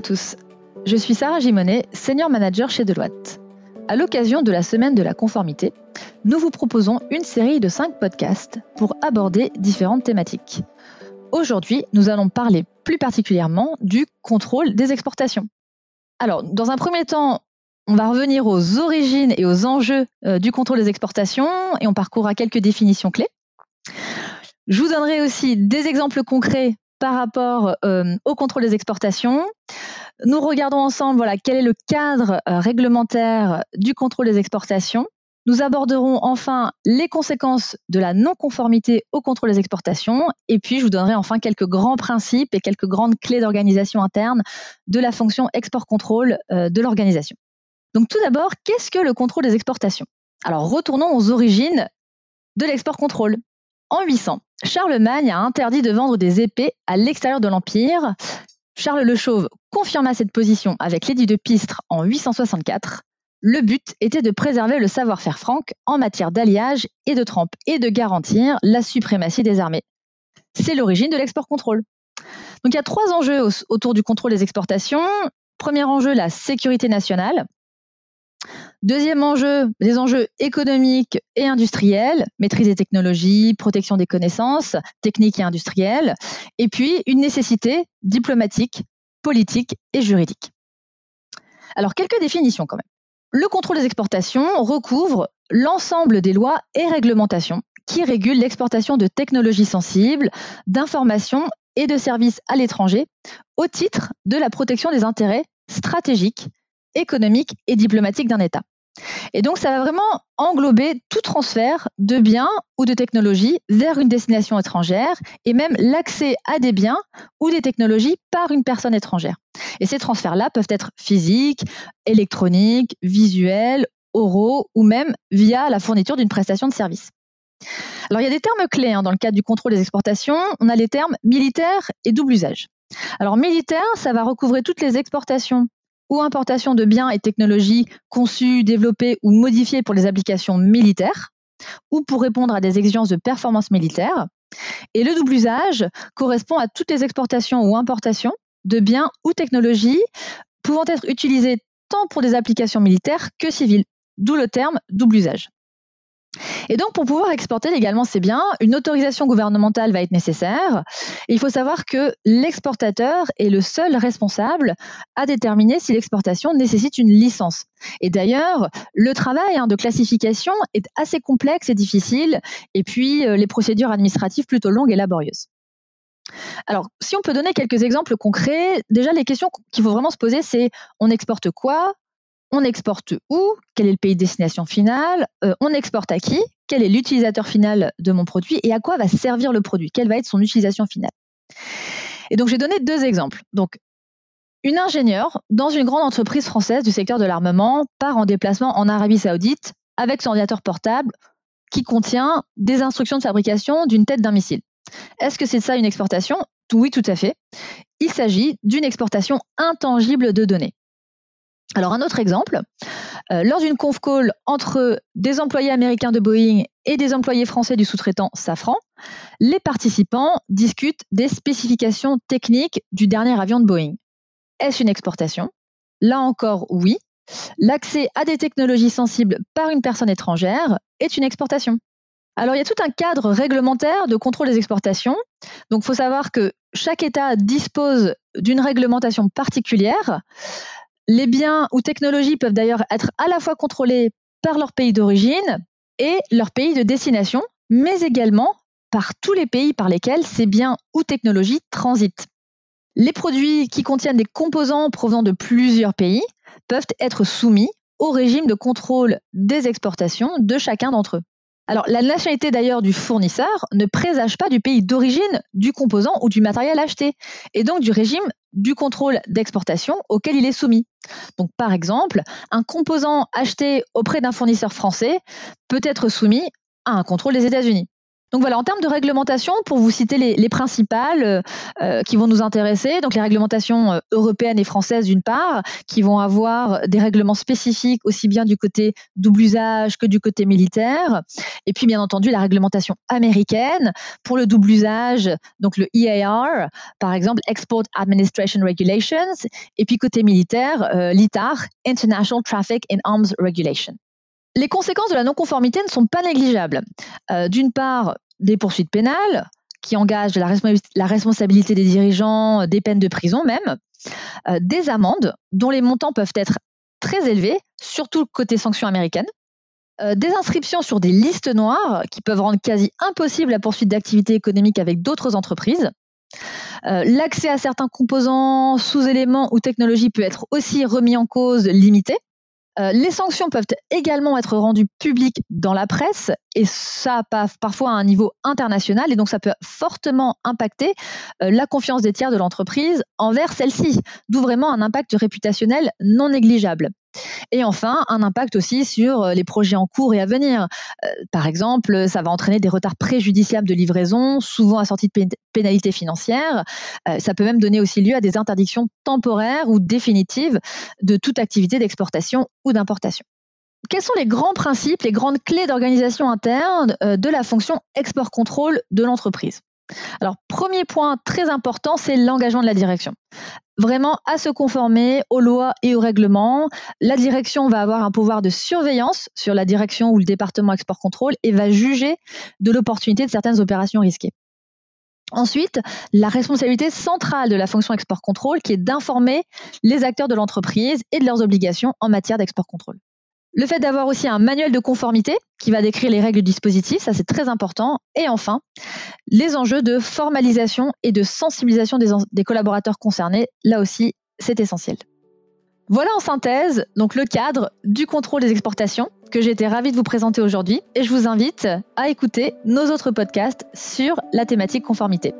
à tous, je suis Sarah Gimonet, senior manager chez Deloitte. À l'occasion de la semaine de la conformité, nous vous proposons une série de 5 podcasts pour aborder différentes thématiques. Aujourd'hui, nous allons parler plus particulièrement du contrôle des exportations. Alors, dans un premier temps, on va revenir aux origines et aux enjeux euh, du contrôle des exportations et on parcourra quelques définitions clés. Je vous donnerai aussi des exemples concrets par rapport euh, au contrôle des exportations. Nous regardons ensemble quel est le cadre euh, réglementaire du contrôle des exportations. Nous aborderons enfin les conséquences de la non-conformité au contrôle des exportations. Et puis, je vous donnerai enfin quelques grands principes et quelques grandes clés d'organisation interne de la fonction export-contrôle euh, de l'organisation. Donc, tout d'abord, qu'est-ce que le contrôle des exportations? Alors, retournons aux origines de l'export-contrôle. En 800, Charlemagne a interdit de vendre des épées à l'extérieur de l'Empire. Charles le Chauve confirma cette position avec l'édit de Pistre en 864. Le but était de préserver le savoir-faire franc en matière d'alliage et de trempe et de garantir la suprématie des armées. C'est l'origine de l'export-contrôle. Donc il y a trois enjeux autour du contrôle des exportations. Premier enjeu, la sécurité nationale. Deuxième enjeu, des enjeux économiques et industriels, maîtrise des technologies, protection des connaissances techniques et industrielles, et puis une nécessité diplomatique, politique et juridique. Alors quelques définitions quand même. Le contrôle des exportations recouvre l'ensemble des lois et réglementations qui régulent l'exportation de technologies sensibles, d'informations et de services à l'étranger au titre de la protection des intérêts stratégiques économique et diplomatique d'un État. Et donc, ça va vraiment englober tout transfert de biens ou de technologies vers une destination étrangère et même l'accès à des biens ou des technologies par une personne étrangère. Et ces transferts-là peuvent être physiques, électroniques, visuels, oraux ou même via la fourniture d'une prestation de service. Alors, il y a des termes clés hein, dans le cadre du contrôle des exportations. On a les termes militaire et double usage. Alors, militaire, ça va recouvrer toutes les exportations ou importation de biens et technologies conçus, développés ou modifiés pour les applications militaires ou pour répondre à des exigences de performance militaire. Et le double usage correspond à toutes les exportations ou importations de biens ou technologies pouvant être utilisés tant pour des applications militaires que civiles, d'où le terme double usage. Et donc, pour pouvoir exporter légalement ces biens, une autorisation gouvernementale va être nécessaire. il faut savoir que l'exportateur est le seul responsable à déterminer si l'exportation nécessite une licence. Et d'ailleurs, le travail hein, de classification est assez complexe et difficile, et puis euh, les procédures administratives plutôt longues et laborieuses. Alors, si on peut donner quelques exemples concrets, déjà les questions qu'il faut vraiment se poser, c'est on exporte quoi? On exporte où, quel est le pays de destination finale, euh, on exporte à qui, quel est l'utilisateur final de mon produit et à quoi va servir le produit, quelle va être son utilisation finale. Et donc j'ai donné deux exemples. Donc une ingénieure dans une grande entreprise française du secteur de l'armement part en déplacement en Arabie Saoudite avec son ordinateur portable qui contient des instructions de fabrication d'une tête d'un missile. Est-ce que c'est ça une exportation? Oui, tout à fait. Il s'agit d'une exportation intangible de données. Alors un autre exemple, euh, lors d'une conf call entre des employés américains de Boeing et des employés français du sous-traitant Safran, les participants discutent des spécifications techniques du dernier avion de Boeing. Est-ce une exportation? Là encore, oui. L'accès à des technologies sensibles par une personne étrangère est une exportation. Alors il y a tout un cadre réglementaire de contrôle des exportations. Donc il faut savoir que chaque État dispose d'une réglementation particulière. Les biens ou technologies peuvent d'ailleurs être à la fois contrôlés par leur pays d'origine et leur pays de destination, mais également par tous les pays par lesquels ces biens ou technologies transitent. Les produits qui contiennent des composants provenant de plusieurs pays peuvent être soumis au régime de contrôle des exportations de chacun d'entre eux. Alors, la nationalité d'ailleurs du fournisseur ne présage pas du pays d'origine du composant ou du matériel acheté, et donc du régime du contrôle d'exportation auquel il est soumis. Donc, par exemple, un composant acheté auprès d'un fournisseur français peut être soumis à un contrôle des États-Unis. Donc voilà, en termes de réglementation, pour vous citer les, principales euh, euh, qui vont nous intéresser, donc les réglementations euh, européennes et françaises d'une part, qui vont avoir des règlements spécifiques aussi bien du côté double usage que du côté militaire, et puis bien entendu la réglementation américaine pour le double usage, donc le EAR, par exemple Export Administration Regulations, et puis côté militaire, l'ITAR, International Traffic in Arms Regulation. Les conséquences de la non-conformité ne sont pas négligeables. Euh, d'une part, des poursuites pénales qui engagent la, responsabilité des dirigeants, des peines de prison même, euh, des amendes dont les montants peuvent être très élevés, surtout côté sanctions américaines, euh, des inscriptions sur des listes noires qui peuvent rendre quasi impossible la poursuite d'activités économiques avec d'autres entreprises. L'accès à certains composants, sous-éléments ou technologies peut être aussi remis en cause, limité. Euh, les sanctions peuvent également être rendues publiques dans la presse et ça parfois à un niveau international et donc ça peut fortement impacter euh, la confiance des tiers de l'entreprise envers celle-ci, d'où vraiment un impact réputationnel non négligeable. Et enfin, un impact aussi sur euh, les projets en cours et à venir. Euh, par exemple, ça va entraîner des retards préjudiciables de livraison, souvent assortis de pénalités financières. Euh, ça peut même donner aussi lieu à des interdictions temporaires ou définitives de toute activité d'exportation ou d'importation. Quels sont les grands principes, les grandes clés d'organisation interne de la fonction export-contrôle de l'entreprise? Alors, premier point très important, c'est l'engagement de la direction. Vraiment à se conformer aux lois et aux règlements. La direction va avoir un pouvoir de surveillance sur la direction ou le département export contrôle et va juger de l'opportunité de certaines opérations risquées. Ensuite, la responsabilité centrale de la fonction export contrôle qui est d'informer les acteurs de l'entreprise et de leurs obligations en matière d'export contrôle. Le fait d'avoir aussi un manuel de conformité qui va décrire les règles du dispositif, ça c'est très important. Et enfin, les enjeux de formalisation et de sensibilisation des, collaborateurs concernés, là aussi, c'est essentiel. Voilà en synthèse donc le cadre du contrôle des exportations que j'ai été ravie de vous présenter aujourd'hui et je vous invite à écouter nos autres podcasts sur la thématique conformité.